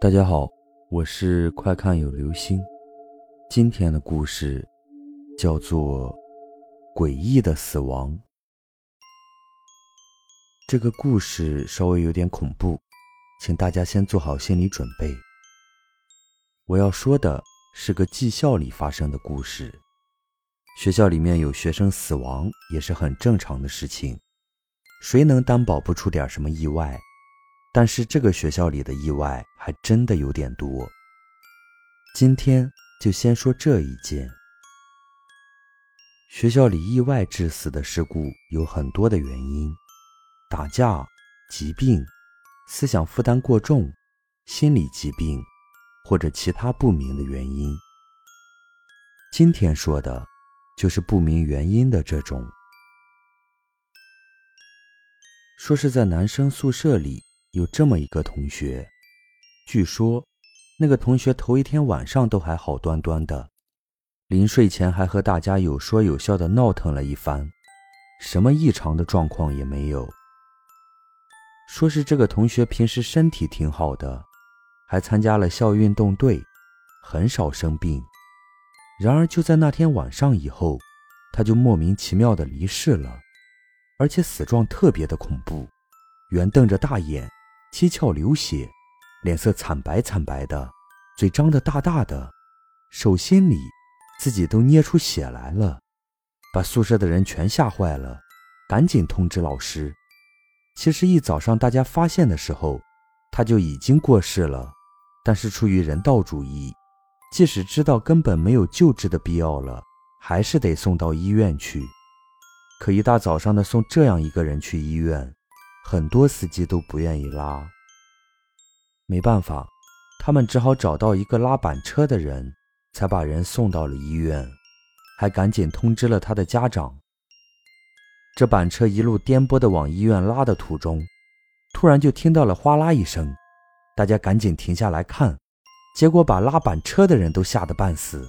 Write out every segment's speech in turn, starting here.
大家好，我是快看有流星。今天的故事叫做《诡异的死亡》。这个故事稍微有点恐怖，请大家先做好心理准备。我要说的是个技校里发生的故事。学校里面有学生死亡也是很正常的事情，谁能担保不出点什么意外？但是这个学校里的意外还真的有点多。今天就先说这一件。学校里意外致死的事故有很多的原因：打架、疾病、思想负担过重、心理疾病，或者其他不明的原因。今天说的，就是不明原因的这种。说是在男生宿舍里。有这么一个同学，据说那个同学头一天晚上都还好端端的，临睡前还和大家有说有笑的闹腾了一番，什么异常的状况也没有。说是这个同学平时身体挺好的，还参加了校运动队，很少生病。然而就在那天晚上以后，他就莫名其妙的离世了，而且死状特别的恐怖，圆瞪着大眼。七窍流血，脸色惨白惨白的，嘴张得大大的，手心里自己都捏出血来了，把宿舍的人全吓坏了，赶紧通知老师。其实一早上大家发现的时候，他就已经过世了，但是出于人道主义，即使知道根本没有救治的必要了，还是得送到医院去。可一大早上的送这样一个人去医院。很多司机都不愿意拉，没办法，他们只好找到一个拉板车的人，才把人送到了医院，还赶紧通知了他的家长。这板车一路颠簸的往医院拉的途中，突然就听到了哗啦一声，大家赶紧停下来看，结果把拉板车的人都吓得半死。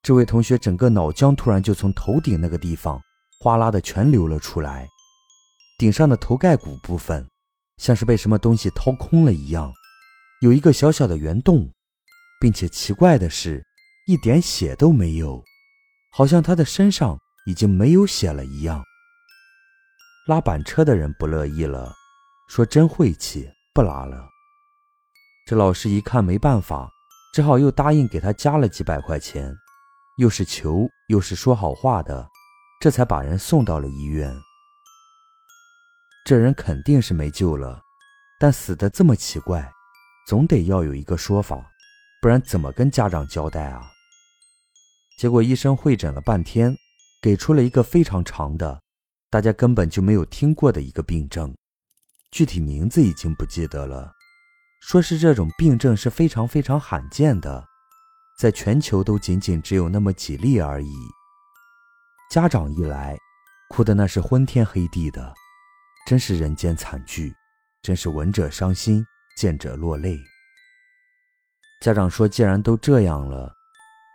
这位同学整个脑浆突然就从头顶那个地方哗啦的全流了出来。顶上的头盖骨部分，像是被什么东西掏空了一样，有一个小小的圆洞，并且奇怪的是，一点血都没有，好像他的身上已经没有血了一样。拉板车的人不乐意了，说：“真晦气，不拉了。”这老师一看没办法，只好又答应给他加了几百块钱，又是求又是说好话的，这才把人送到了医院。这人肯定是没救了，但死的这么奇怪，总得要有一个说法，不然怎么跟家长交代啊？结果医生会诊了半天，给出了一个非常长的，大家根本就没有听过的一个病症，具体名字已经不记得了，说是这种病症是非常非常罕见的，在全球都仅仅只有那么几例而已。家长一来，哭的那是昏天黑地的。真是人间惨剧，真是闻者伤心，见者落泪。家长说：“既然都这样了，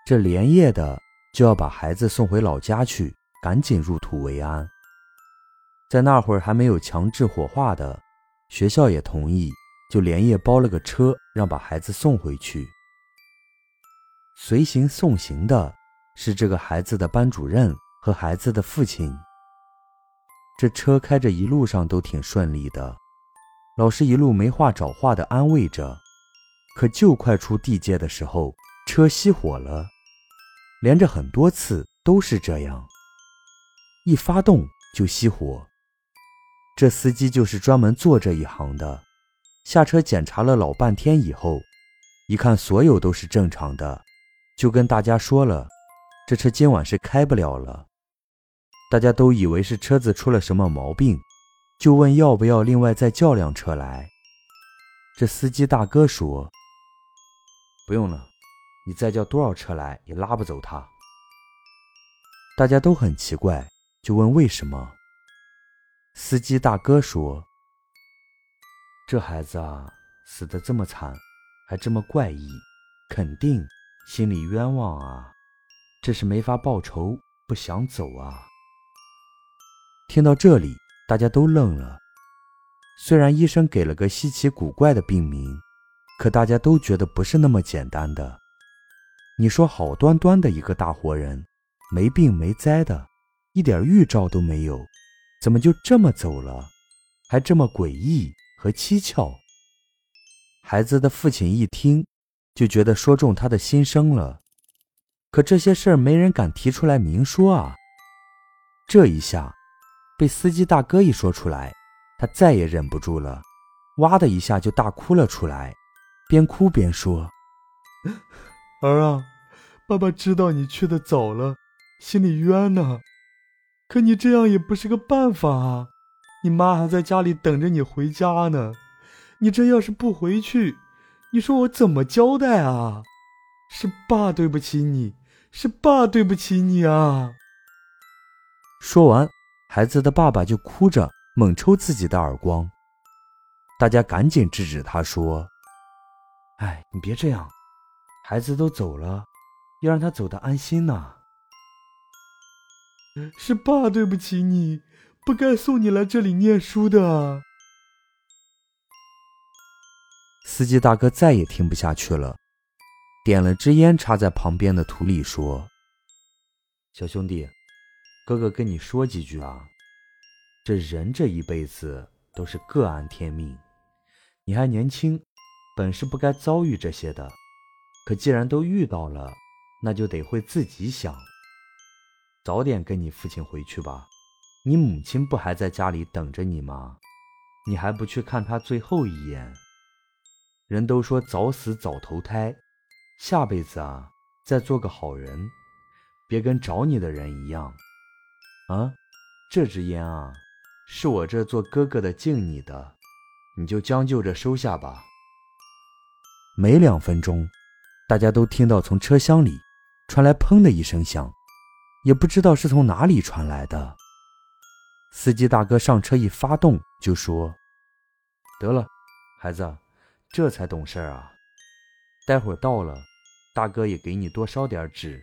这连夜的就要把孩子送回老家去，赶紧入土为安。”在那会儿还没有强制火化的，学校也同意，就连夜包了个车，让把孩子送回去。随行送行的是这个孩子的班主任和孩子的父亲。这车开着一路上都挺顺利的，老师一路没话找话的安慰着。可就快出地界的时候，车熄火了，连着很多次都是这样，一发动就熄火。这司机就是专门做这一行的，下车检查了老半天以后，一看所有都是正常的，就跟大家说了，这车今晚是开不了了。大家都以为是车子出了什么毛病，就问要不要另外再叫辆车来。这司机大哥说：“不用了，你再叫多少车来也拉不走他。”大家都很奇怪，就问为什么。司机大哥说：“这孩子啊，死得这么惨，还这么怪异，肯定心里冤枉啊，这是没法报仇，不想走啊。”听到这里，大家都愣了。虽然医生给了个稀奇古怪的病名，可大家都觉得不是那么简单的。你说好端端的一个大活人，没病没灾的，一点预兆都没有，怎么就这么走了？还这么诡异和蹊跷。孩子的父亲一听，就觉得说中他的心声了。可这些事儿没人敢提出来明说啊。这一下，被司机大哥一说出来，他再也忍不住了，哇的一下就大哭了出来，边哭边说：“儿啊。”爸爸知道你去的早了，心里冤呢。可你这样也不是个办法啊！你妈还在家里等着你回家呢。你这要是不回去，你说我怎么交代啊？是爸对不起你，是爸对不起你啊！说完，孩子的爸爸就哭着猛抽自己的耳光。大家赶紧制止他说：“哎，你别这样，孩子都走了。”要让他走得安心呐。是爸对不起你，不该送你来这里念书的。司机大哥再也听不下去了，点了支烟，插在旁边的土里说：“小兄弟，哥哥跟你说几句啊。这人这一辈子都是各安天命，你还年轻，本是不该遭遇这些的。可既然都遇到了。”那就得会自己想。早点跟你父亲回去吧，你母亲不还在家里等着你吗？你还不去看她最后一眼？人都说早死早投胎，下辈子啊，再做个好人，别跟找你的人一样。啊，这支烟啊，是我这做哥哥的敬你的，你就将就着收下吧。没两分钟，大家都听到从车厢里。传来“砰”的一声响，也不知道是从哪里传来的。司机大哥上车一发动，就说：“得了，孩子，这才懂事啊！待会儿到了，大哥也给你多烧点纸。”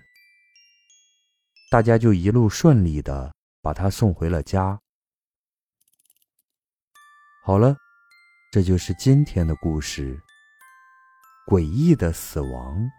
大家就一路顺利的把他送回了家。好了，这就是今天的故事——诡异的死亡。